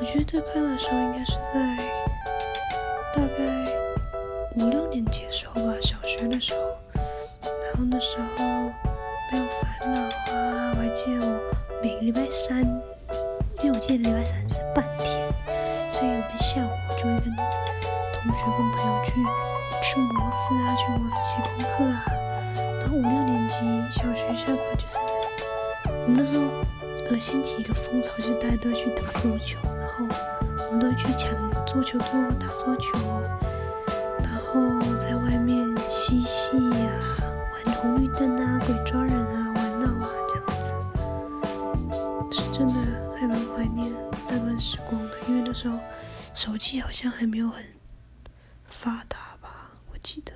我觉得最快乐的时候应该是在大概五六年级的时候吧，小学的时候。然后那时候没有烦恼啊，我还记得我每个礼拜三，因为我记得礼拜三是半天，所以我们下午就会跟同学跟朋友去去摩斯啊，去摩斯写功课啊。然后五六年级小学下课就是我们那时候呃掀起一个风潮，就是大家都要去打桌球，后，我们都去抢桌球桌打桌球，然后在外面嬉戏呀，玩红绿灯啊，鬼抓人啊，玩闹啊，这样子，是真的还蛮怀念那段时光的，因为那时候手机好像还没有很发达吧，我记得。